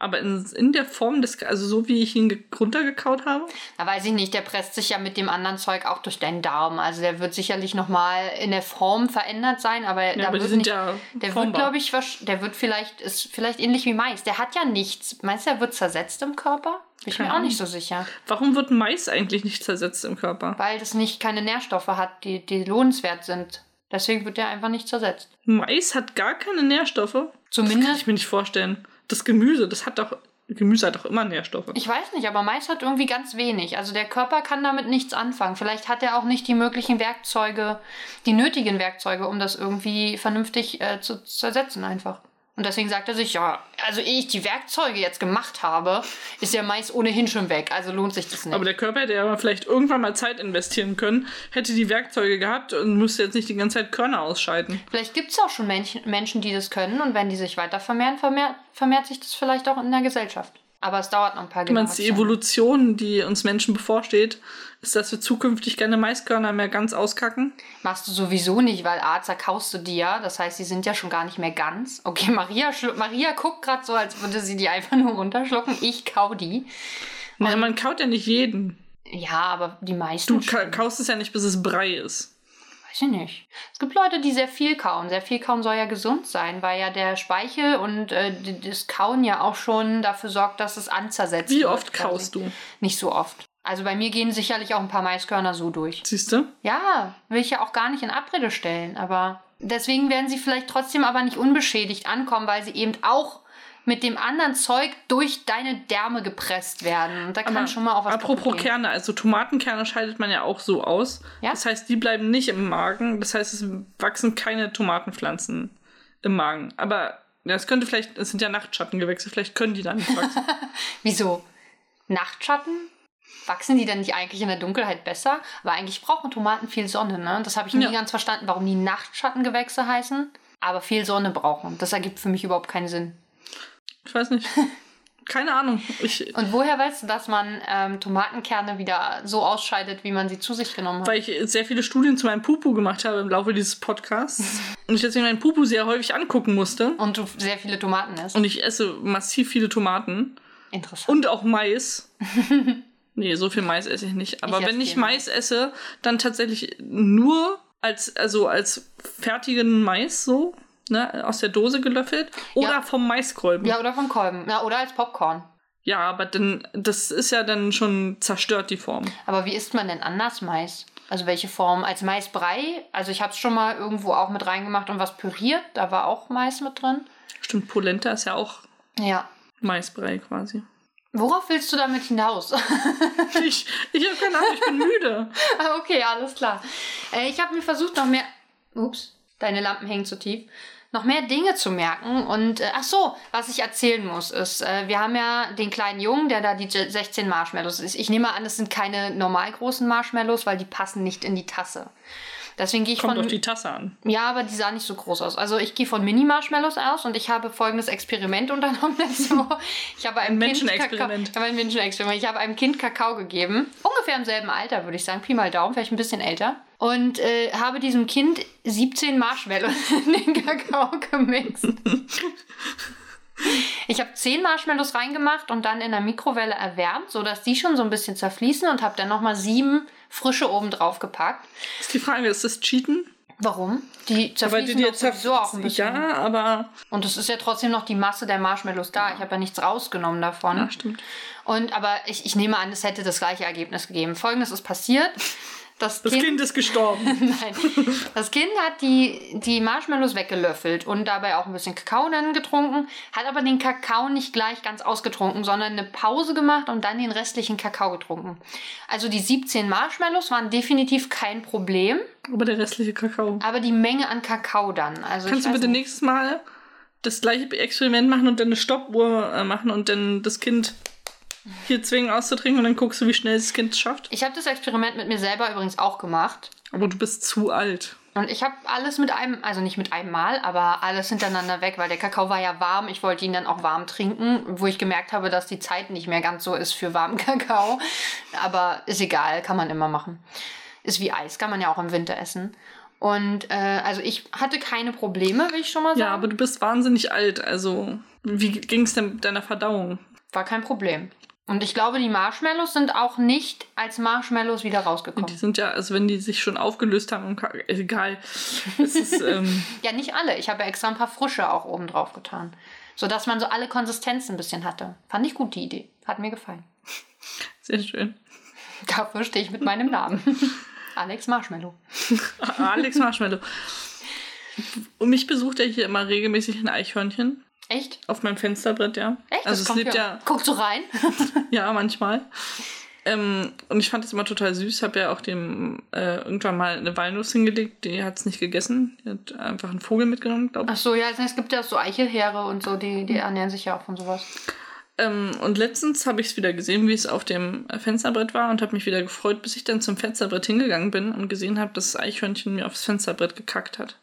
Aber in, in der Form des, also so wie ich ihn ge- runtergekaut habe. Da weiß ich nicht, der presst sich ja mit dem anderen Zeug auch durch deinen Darm. Also der wird sicherlich nochmal in der Form verändert sein, aber, Ja, da aber die wird sind nicht, ja der wird, formbar. glaube ich, der wird vielleicht, ist vielleicht ähnlich wie Mais. Der hat ja nichts. Meinst du, der wird zersetzt im Körper? Bin ich mir auch nicht so sicher. Warum wird Mais eigentlich nicht zersetzt im Körper? Weil das nicht keine Nährstoffe hat, die, die lohnenswert sind. Deswegen wird der einfach nicht zersetzt. Mais hat gar keine Nährstoffe? Das kann Zumindest ich mir nicht vorstellen. Das Gemüse, das hat doch, Gemüse hat doch immer Nährstoffe. Ich weiß nicht, aber Mais hat irgendwie ganz wenig. Also der Körper kann damit nichts anfangen. Vielleicht hat er auch nicht die möglichen Werkzeuge, die nötigen Werkzeuge, um das irgendwie vernünftig äh, zu zersetzen einfach. Und deswegen sagt er sich, ja, also ehe ich die Werkzeuge jetzt gemacht habe, ist der Mais ohnehin schon weg. Also lohnt sich das nicht. Aber der Körper hätte ja vielleicht irgendwann mal Zeit investieren können, hätte die Werkzeuge gehabt und müsste jetzt nicht die ganze Zeit Körner ausscheiden. vielleicht gibt es auch schon Menschen, Menschen, die das können. Und wenn die sich weiter vermehren, vermehrt, vermehrt sich das vielleicht auch in der Gesellschaft. Aber es dauert noch ein paar Du meinst, die Generationen. Evolution, die uns Menschen bevorsteht, ist, dass wir zukünftig keine Maiskörner mehr ganz auskacken? Machst du sowieso nicht, weil A, zerkaust du die ja. Das heißt, die sind ja schon gar nicht mehr ganz. Okay, Maria, Maria guckt gerade so, als würde sie die einfach nur runterschlucken. Ich kau die. Naja, man kaut ja nicht jeden. Ja, aber die meisten. Du ka kaust es ja nicht, bis es Brei ist. Weiß ich nicht. Es gibt Leute, die sehr viel kauen. Sehr viel kauen soll ja gesund sein, weil ja der Speichel und äh, das Kauen ja auch schon dafür sorgt, dass es anzersetzt Wie wird oft quasi. kaust du? Nicht so oft. Also bei mir gehen sicherlich auch ein paar Maiskörner so durch. Siehst du? Ja, will ich ja auch gar nicht in Abrede stellen, aber deswegen werden sie vielleicht trotzdem aber nicht unbeschädigt ankommen, weil sie eben auch mit dem anderen Zeug durch deine Därme gepresst werden. Und da kann Aber schon mal auch was Apropos. Kerne, also Tomatenkerne scheidet man ja auch so aus. Ja? Das heißt, die bleiben nicht im Magen. Das heißt, es wachsen keine Tomatenpflanzen im Magen. Aber ja, es könnte vielleicht, es sind ja Nachtschattengewächse, vielleicht können die da nicht wachsen. <laughs> Wieso? Nachtschatten? Wachsen die denn nicht eigentlich in der Dunkelheit besser? Aber eigentlich brauchen Tomaten viel Sonne, ne? Das habe ich nie Ja. ganz verstanden, warum die Nachtschattengewächse heißen. Aber viel Sonne brauchen. Das ergibt für mich überhaupt keinen Sinn. Ich weiß nicht. <laughs> Keine Ahnung. Ich, Und woher weißt du, dass man ähm, Tomatenkerne wieder so ausscheidet, wie man sie zu sich genommen hat? weil ich sehr viele Studien zu meinem Pupu gemacht habe im Laufe dieses Podcasts. <laughs> Und ich deswegen meinen Pupu sehr häufig angucken musste. Und du sehr viele Tomaten isst. Und ich esse massiv viele Tomaten. Interessant. Und auch Mais. <laughs> nee, so viel Mais esse ich nicht. Aber Ich wenn ich Mais esse, dann tatsächlich nur als, also als fertigen Mais so, ne, aus der Dose gelöffelt. Oder Ja. vom Maiskolben. ja, oder vom Kolben. Ja, oder als Popcorn. Ja, aber dann, das ist ja dann schon zerstört, die Form. Aber wie isst man denn anders Mais? Also welche Form? Als Maisbrei? Also ich habe es schon mal irgendwo auch mit reingemacht und was püriert. Da war auch Mais mit drin. Stimmt, Polenta ist ja auch Ja. Maisbrei quasi. Worauf willst du damit hinaus? <laughs> Ich, ich habe keine Ahnung, ich bin müde. <laughs> Ah, okay, alles klar. Äh, ich habe mir versucht, noch mehr. Ups, deine Lampen hängen zu tief. Noch mehr Dinge zu merken. Und äh, ach so, was ich erzählen muss, ist, äh, wir haben ja den kleinen Jungen, der da die 16 Marshmallows ist. Ich nehme an, es sind keine normal großen Marshmallows, weil die passen nicht in die Tasse. Deswegen gehe ich Kommt von. auf die Tasse an. Ja, aber die sah nicht so groß aus. Also ich gehe von Mini-Marshmallows aus und ich habe folgendes Experiment unternommen <laughs> letzte Woche. Ich habe einem Ein Kind Kakao, Menschenexperiment. ich habe ein Menschenexperiment. Ich habe einem Kind Kakao gegeben, ungefähr im selben Alter, würde ich sagen, Pi mal Daumen, vielleicht ein bisschen älter. Und äh, habe diesem Kind 17 Marshmallows <laughs> in den Kakao gemixt. <laughs> Ich habe 10 Marshmallows reingemacht und dann in der Mikrowelle erwärmt, sodass die schon so ein bisschen zerfließen und habe dann nochmal sieben frische oben drauf gepackt. Ist die Frage, ist das Cheaten? Warum? Die zerfließen dir doch sowieso auch ein bisschen. Ja, aber. Und es ist ja trotzdem noch die Masse der Marshmallows da. Ich habe ja nichts rausgenommen davon. Ja, stimmt. Und aber ich, ich nehme an, es hätte das gleiche Ergebnis gegeben. Folgendes ist passiert. Das, Das kind, Kind ist gestorben. <laughs> Nein. Das Kind hat die, die Marshmallows weggelöffelt und dabei auch ein bisschen Kakao dann getrunken, hat aber den Kakao nicht gleich ganz ausgetrunken, sondern eine Pause gemacht und dann den restlichen Kakao getrunken. Also die 17 Marshmallows waren definitiv kein Problem, aber der restliche Kakao. aber die Menge an Kakao dann. Also Kannst du bitte nicht. nächstes Mal das gleiche Experiment machen und dann eine Stoppuhr äh, machen und dann das Kind hier zwingen auszutrinken und dann guckst du, wie schnell das Kind es schafft? Ich habe das Experiment mit mir selber übrigens auch gemacht. Aber du bist zu alt. Und ich habe alles mit einem, also nicht mit einem Mal, aber alles hintereinander weg, weil der Kakao war ja warm. Ich wollte ihn dann auch warm trinken, wo ich gemerkt habe, dass die Zeit nicht mehr ganz so ist für warmen <laughs> Kakao. Aber ist egal, kann man immer machen. Ist wie Eis, kann man ja auch im Winter essen. Und äh, also ich hatte keine Probleme, will ich schon mal sagen. Ja, aber du bist wahnsinnig alt. Also, wie ging es denn mit deiner Verdauung? War kein Problem. Und ich glaube, die Marshmallows sind auch nicht als Marshmallows wieder rausgekommen. Die sind ja, also wenn die sich schon aufgelöst haben, egal. Es ist, ähm, <laughs> Ja, nicht alle. Ich habe ja extra ein paar frische auch oben drauf getan. Sodass man so alle Konsistenzen ein bisschen hatte. Fand ich gut, die Idee. Hat mir gefallen. sehr schön. Dafür stehe ich mit meinem Namen. <laughs> Alex Marshmallow. Alex Marshmallow. Und mich besucht er hier immer regelmäßig ein Eichhörnchen. Echt? Auf meinem Fensterbrett, ja. Echt? Also es kommt lebt ja, Guckst du rein? <laughs> ja, manchmal. Ähm, und ich fand es immer total süß. Habe ja auch dem äh, irgendwann mal eine Walnuss hingelegt. Die hat es nicht gegessen. Die hat einfach einen Vogel mitgenommen, glaube ich. Ach so, ja, es gibt ja so Eichelheere und so, die, die ernähren sich ja auch von sowas. Ähm, und letztens habe ich es wieder gesehen, wie es auf dem Fensterbrett war und habe mich wieder gefreut, bis ich dann zum Fensterbrett hingegangen bin und gesehen habe, dass das Eichhörnchen mir aufs Fensterbrett gekackt hat.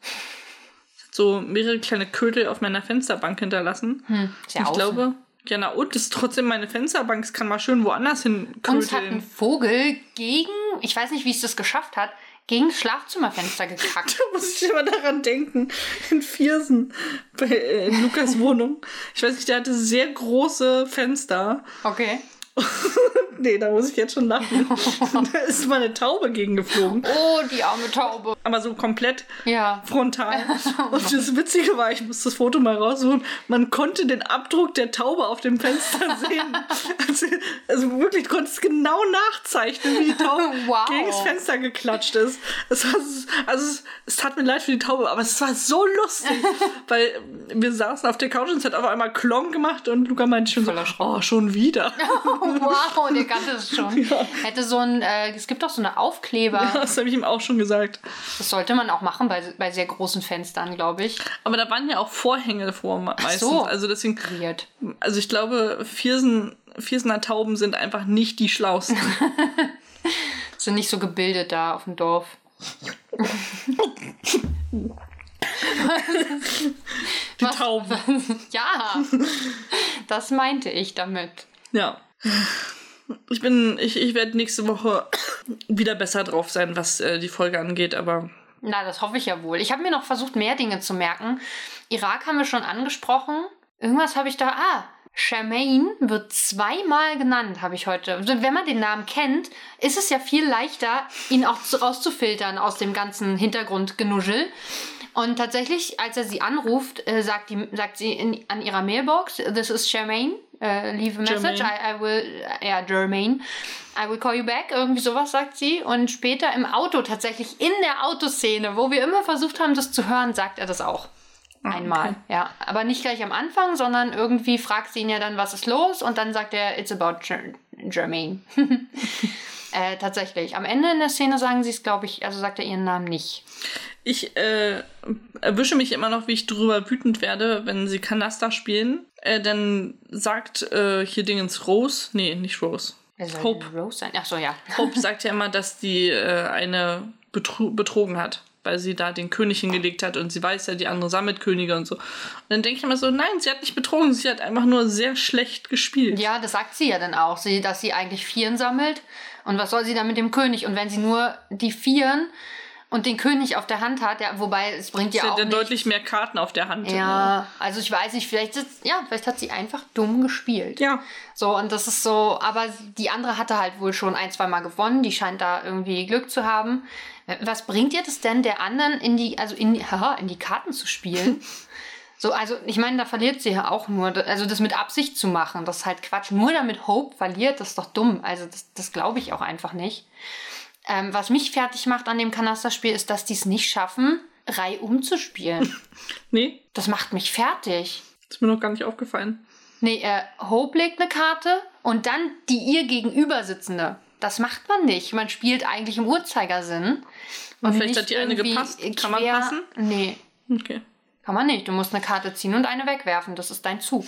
So mehrere kleine Kötel auf meiner Fensterbank hinterlassen. Hm, ist ja ich glaube, ja, na und, das ist trotzdem meine Fensterbank. Es kann mal schön woanders hin Uns hat ein. Vogel gegen, ich weiß nicht, wie es das geschafft hat, gegen das Schlafzimmerfenster <laughs> gekackt. Da muss ich immer daran denken, in Viersen, bei, äh, in Lukas Wohnung. Ich weiß nicht, der hatte sehr große Fenster. Okay. <laughs> nee, da muss ich jetzt schon lachen. <laughs> da ist meine Taube gegen geflogen. Oh, die arme Taube. Aber so komplett Ja. frontal. <laughs> Und das Witzige war, ich muss das Foto mal raussuchen, man konnte den Abdruck der Taube auf dem Fenster sehen. Also, also wirklich, du konntest genau nachzeichnen, wie die Taube Wow. gegen das Fenster geklatscht ist. Es war, also es, es tat mir leid für die Taube, aber es war so lustig, weil wir saßen auf der Couch und es hat auf einmal Klong gemacht und Luca meinte schon so, Voller Schreck. oh, schon wieder. <laughs> Wow, der kannte es schon. Hätte so ein, äh, es gibt doch so eine Aufkleber. Das habe ich ihm auch schon gesagt. Das sollte man auch machen bei, bei sehr großen Fenstern, glaube ich. Aber da waren ja auch Vorhänge me- meistens. so. Also deswegen, Weird. also ich glaube, Viersen, Viersener Tauben sind einfach nicht die schlausten. <laughs> Sind nicht so gebildet da auf dem Dorf. Die Tauben. <laughs> Ja, das meinte ich damit. Ja. Ich bin, ich, ich werde nächste Woche wieder besser drauf sein, was äh, die Folge angeht, aber Na, das hoffe ich ja wohl. Ich habe mir noch versucht, mehr Dinge zu merken. Irak haben wir schon angesprochen. Irgendwas habe ich da. Ah, Charmaine wird zweimal genannt, habe ich heute. Also, Wenn man den Namen kennt, ist es ja viel leichter, ihn auch zu- rauszufiltern aus dem ganzen Hintergrundgenuschel. Und tatsächlich, als er sie anruft, äh, sagt, die, sagt sie in, an ihrer Mailbox, this is Charmaine, äh, leave a message. I, I will, ja, Jermaine, I will call you back, irgendwie sowas sagt sie. Und später im Auto, tatsächlich in der Autoszene, wo wir immer versucht haben, das zu hören, sagt er das auch. Einmal, okay. ja. Aber nicht gleich am Anfang, sondern irgendwie fragt sie ihn ja dann, was ist los? Und dann sagt er, it's about Jermaine. <laughs> äh, tatsächlich. Am Ende in der Szene sagen sie es, glaube ich, also sagt er ihren Namen nicht. ich äh, erwische mich immer noch, wie ich drüber wütend werde, wenn sie Kanasta spielen. Äh, dann sagt äh, hier Dingens Rose, nee, nicht Rose. Hope. Rose sein? Ach so, ja. Hope <laughs> sagt ja immer, dass die äh, eine betru betrogen hat, weil sie da den König hingelegt hat und sie weiß ja, die andere sammelt Könige und so. Und dann denke ich immer so, nein, sie hat nicht betrogen, sie hat einfach nur sehr schlecht gespielt. Ja, das sagt sie ja dann auch, sie, dass sie eigentlich Vieren sammelt. Und was soll sie dann mit dem König? Und wenn sie nur die Vieren und den König auf der Hand hat, ja, wobei es bringt ja sie auch hat ja deutlich mehr Karten auf der Hand. Ja, also ich weiß nicht, vielleicht ist, ja, vielleicht hat sie einfach dumm gespielt. Ja. So, und das ist so, aber die andere hatte halt wohl schon ein, zwei Mal gewonnen, die scheint da irgendwie Glück zu haben. Was bringt ihr das denn der anderen in die, also in, <laughs> haha, in die Karten zu spielen? <laughs> So, also ich meine, da verliert sie ja auch nur. Also das mit Absicht zu machen, das ist halt Quatsch. Nur damit Hope verliert, das ist doch dumm. Also das, das glaube ich auch einfach nicht. Ähm, was mich fertig macht an dem Kanasterspiel, ist, dass die es nicht schaffen, reihum zu spielen. <laughs> Nee, Das macht mich fertig. ist mir noch gar nicht aufgefallen. Nee, äh, Hope legt eine Karte und dann die ihr gegenüber sitzende. Das macht man nicht. Man spielt eigentlich im Uhrzeigersinn. Und vielleicht hat die eine gepasst. Kann man passen? Nee, Okay. Kann man nicht. Du musst eine Karte ziehen und eine wegwerfen. Das ist dein Zug.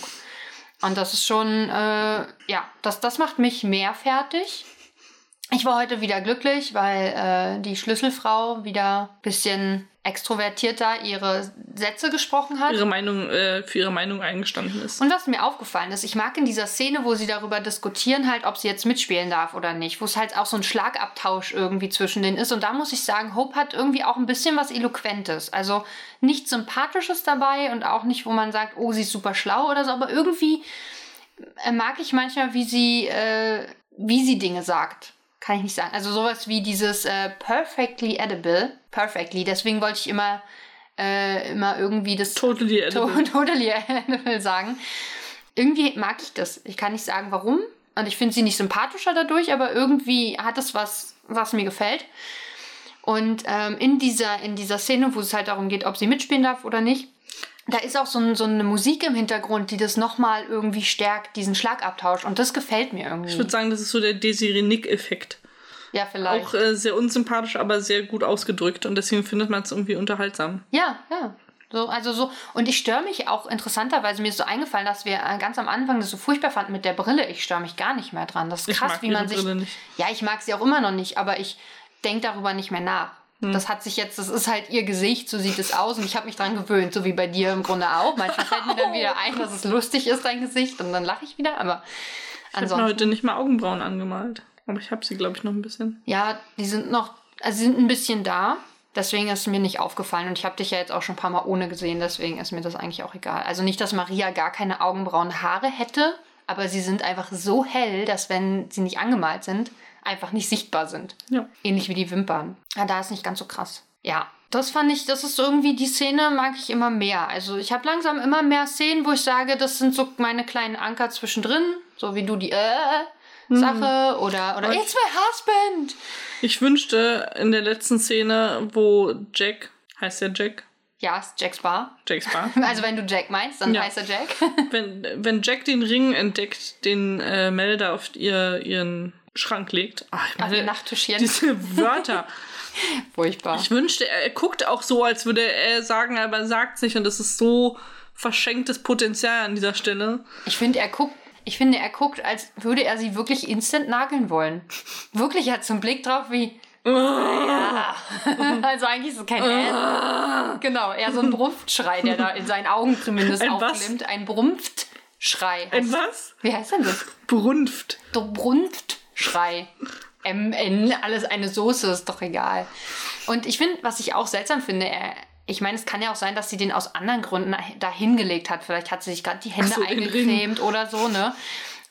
Und das ist schon, äh, ja, das, das macht mich mehr fertig. Ich war heute wieder glücklich, weil äh, die Schlüsselfrau wieder ein bisschen extrovertierter ihre Sätze gesprochen hat. Ihre Meinung, äh, für ihre Meinung eingestanden ist. Und was mir aufgefallen ist, ich mag in dieser Szene, wo sie darüber diskutieren, halt, ob sie jetzt mitspielen darf oder nicht, wo es halt auch so ein Schlagabtausch irgendwie zwischen denen ist. Und da muss ich sagen, Hope hat irgendwie auch ein bisschen was Eloquentes. Also nichts Sympathisches dabei und auch nicht, wo man sagt, oh, sie ist super schlau oder so, aber irgendwie äh, mag ich manchmal, wie sie, äh, wie sie Dinge sagt. Kann ich nicht sagen. Also sowas wie dieses äh, perfectly edible. Perfectly. Deswegen wollte ich immer, äh, immer irgendwie das Totally to edible. <laughs> totally edible sagen. Irgendwie mag ich das. Ich kann nicht sagen, warum. Und ich finde sie nicht sympathischer dadurch, aber irgendwie hat es was, was mir gefällt. Und ähm, in, dieser, in dieser Szene, wo es halt darum geht, ob sie mitspielen darf oder nicht, da ist auch so, ein, so eine Musik im Hintergrund, die das nochmal irgendwie stärkt, diesen Schlagabtausch. Und das gefällt mir irgendwie. Ich würde sagen, das ist so der Desiree Nick-Effekt. ja, vielleicht. Auch äh, sehr unsympathisch, aber sehr gut ausgedrückt. Und deswegen findet man es irgendwie unterhaltsam. Ja, ja. So, also so, und ich störe mich auch interessanterweise, mir ist so eingefallen, dass wir äh, ganz am Anfang das so furchtbar fanden mit der Brille. Ich störe mich gar nicht mehr dran. Das ist krass, wie man sich. Brille nicht. Ja, ich mag sie auch immer noch nicht, aber ich denke darüber nicht mehr nach. Hm. Das hat sich jetzt, das ist halt ihr Gesicht, so sieht es aus und ich habe mich dran gewöhnt, so wie bei dir im Grunde auch. Manchmal fällt mir dann wieder <laughs> ein, dass es lustig ist, dein Gesicht, und dann lache ich wieder, aber Ich habe mir ansonsten. heute nicht mal Augenbrauen angemalt. Aber ich habe sie, glaube ich, noch ein bisschen. Ja, die sind noch, also sie sind ein bisschen da. Deswegen ist es mir nicht aufgefallen. Und ich habe dich ja jetzt auch schon ein paar Mal ohne gesehen. Deswegen ist mir das eigentlich auch egal. Also nicht, dass Maria gar keine Augenbrauen Haare hätte. Aber sie sind einfach so hell, dass wenn sie nicht angemalt sind, einfach nicht sichtbar sind. Ja. Ähnlich wie die Wimpern. Ja, da ist nicht ganz so krass. Ja, das fand ich, das ist irgendwie, die Szene mag ich immer mehr. Also ich habe langsam immer mehr Szenen, wo ich sage, das sind so meine kleinen Anker zwischendrin, so wie du die äh Sache oder, oder ich- It's my husband. Ich wünschte in der letzten Szene, wo Jack, heißt der Jack? Ja, ist Jacks Bar. Jacks Bar. <laughs> Also wenn du Jack meinst, dann Ja. heißt er Jack. <laughs> wenn, wenn Jack den Ring entdeckt, den äh, Melda auf ihr, ihren Schrank legt. Ach, ich Auf ihr Nachttischchen. Diese Wörter. <laughs> Furchtbar. Ich wünschte, er, er guckt auch so, als würde er sagen, aber er sagt nicht. Und das ist so verschenktes Potenzial an dieser Stelle. Ich finde, er guckt, ich finde, er guckt, als würde er sie wirklich instant nageln wollen. Wirklich, er hat so einen Blick drauf wie. Ja. Also eigentlich ist es kein Äh. Genau, eher so ein Brumpftschrei, der da in seinen Augen zumindest Ein was? aufglimmt. Ein Brumpftschrei. Ein was? Wie heißt denn das? Brunft. Der Brumpftschrei. MN, alles eine Soße, ist doch egal. Und ich finde, was ich auch seltsam finde, er, ich meine, es kann ja auch sein, dass sie den aus anderen Gründen da hingelegt hat. Vielleicht hat sie sich gerade die Hände so, eingecremt oder so, ne?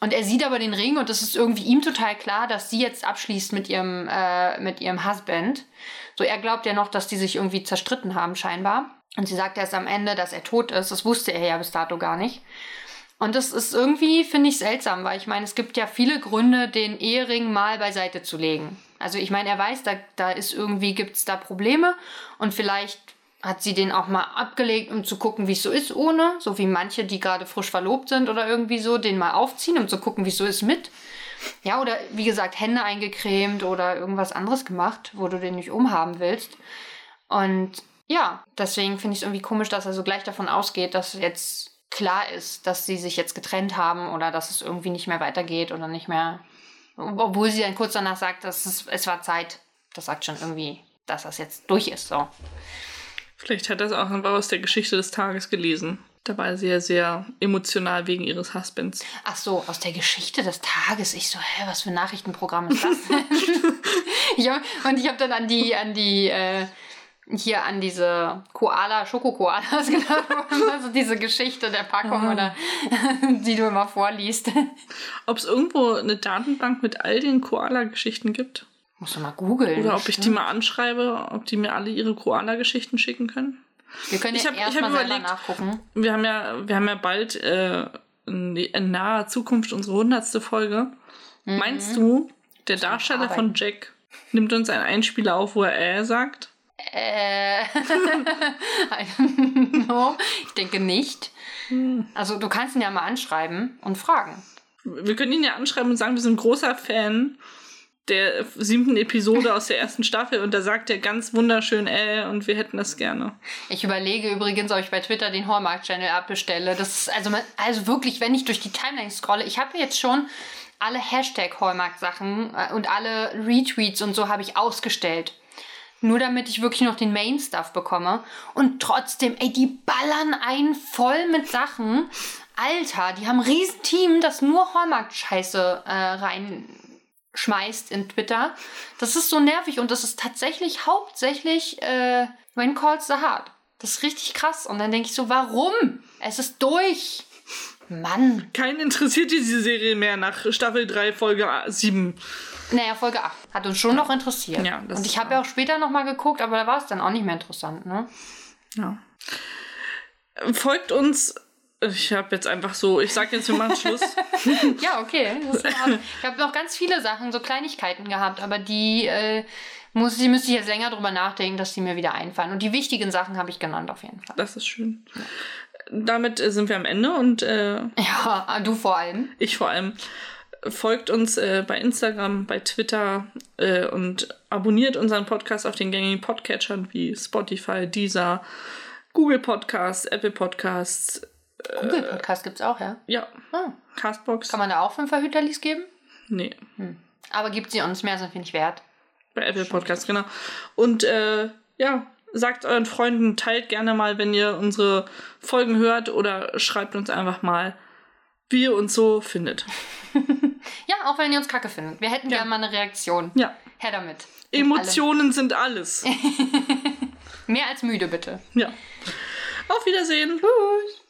Und er sieht aber den Ring und es ist irgendwie ihm total klar, dass sie jetzt abschließt mit ihrem, äh, mit ihrem Husband. So, er glaubt ja noch, dass die sich irgendwie zerstritten haben, scheinbar. Und sie sagt erst am Ende, dass er tot ist. Das wusste er ja bis dato gar nicht. Und das ist irgendwie, finde ich, seltsam, weil ich meine, es gibt ja viele Gründe, den Ehering mal beiseite zu legen. Also ich meine, er weiß, da, da ist irgendwie, gibt es da Probleme und vielleicht hat sie den auch mal abgelegt, um zu gucken, wie es so ist ohne. So wie manche, die gerade frisch verlobt sind oder irgendwie so, den mal aufziehen, um zu gucken, wie es so ist mit. Ja, oder wie gesagt, Hände eingecremt oder irgendwas anderes gemacht, wo du den nicht umhaben willst. Und ja, deswegen finde ich es irgendwie komisch, dass er so gleich davon ausgeht, dass jetzt klar ist, dass sie sich jetzt getrennt haben oder dass es irgendwie nicht mehr weitergeht oder nicht mehr. Obwohl sie dann kurz danach sagt, dass es, es war Zeit. Das sagt schon irgendwie, dass das jetzt durch ist. So. Vielleicht hat er es auch einfach aus der Geschichte des Tages gelesen. Da war sie ja sehr emotional wegen ihres Husbands. Ach so, aus der Geschichte des Tages. Ich so, hä, was für ein Nachrichtenprogramm ist das <laughs> ich hab, und ich habe dann an die, an die, äh, hier an diese Koala, Schokokoalas <laughs> gedacht. Also diese Geschichte der Packung oder <laughs> die du immer vorliest. Ob es irgendwo eine Datenbank mit all den Koala-Geschichten gibt? Musst du mal googeln. Oder ob ich die mal anschreibe, ob die mir alle ihre Koala-Geschichten schicken können? Wir können Ich ja erstmal hab selber überlegt- nachgucken. Wir haben ja, wir haben ja bald äh, in, naher Zukunft unsere hundertste Folge. Meinst du, der Darsteller von Jack nimmt uns einen Einspieler auf, wo er äh sagt? Äh, <laughs> know. Ich denke nicht. Also du kannst ihn ja mal anschreiben und fragen. Wir können ihn ja anschreiben und sagen, wir sind großer Fan der siebten Episode aus der ersten Staffel und da sagt er ganz wunderschön äh und wir hätten das gerne. Ich überlege übrigens, ob ich bei Twitter den Hallmark-Channel abbestelle. Das ist also, also wirklich, wenn ich durch die Timeline scrolle, ich habe jetzt schon alle Hashtag-Hallmark-Sachen äh, und alle Retweets und so habe ich ausgestellt. Nur damit ich wirklich noch den Main-Stuff bekomme. Und trotzdem, ey, die ballern einen voll mit Sachen. Alter, die haben ein Riesenteam, das nur Hallmark-Scheiße äh, reinschmeißt in Twitter. Das ist so nervig und das ist tatsächlich hauptsächlich äh, When Calls the Heart. Das ist richtig krass. Und dann denke ich so, warum? Es ist durch. Mann. Keinen interessiert diese Serie mehr nach Staffel 3, Folge 7. Naja, Folge 8. Hat uns schon noch interessiert. Ja, das und ich habe ja auch später nochmal geguckt, aber da war es dann auch nicht mehr interessant, ne? Ja. Folgt uns. Ich habe jetzt einfach so, ich sag jetzt, wir machen Schluss. <laughs> Ja, okay. Ich habe noch ganz viele Sachen, so Kleinigkeiten gehabt, aber die äh, muss, die müsste ich jetzt länger drüber nachdenken, dass die mir wieder einfallen. Und die wichtigen Sachen habe ich genannt auf jeden Fall. Das ist schön. Damit äh, sind wir am Ende und äh, Ja, du vor allem. ich vor allem. Folgt uns äh, bei Instagram, bei Twitter äh, und abonniert unseren Podcast auf den gängigen Podcatchern wie Spotify, Deezer, Google Podcasts, Apple Podcasts, Google Podcast gibt's auch, ja. ja, Ah, Castbox. kann man da auch fünf Verhüterlis geben? Nee, Aber gibt sie uns mehr, sind wir nicht wert. bei Apple Podcasts, genau. Und äh, ja, sagt euren Freunden, teilt gerne mal, wenn ihr unsere Folgen hört oder schreibt uns einfach mal, wie ihr uns so findet. <laughs> Ja, auch wenn ihr uns kacke findet. Wir hätten Ja. gerne mal eine Reaktion. Ja, Her damit. Und Emotionen sind alles. alle. <laughs> Mehr als müde, bitte. Ja. Auf Wiedersehen. Tschüss.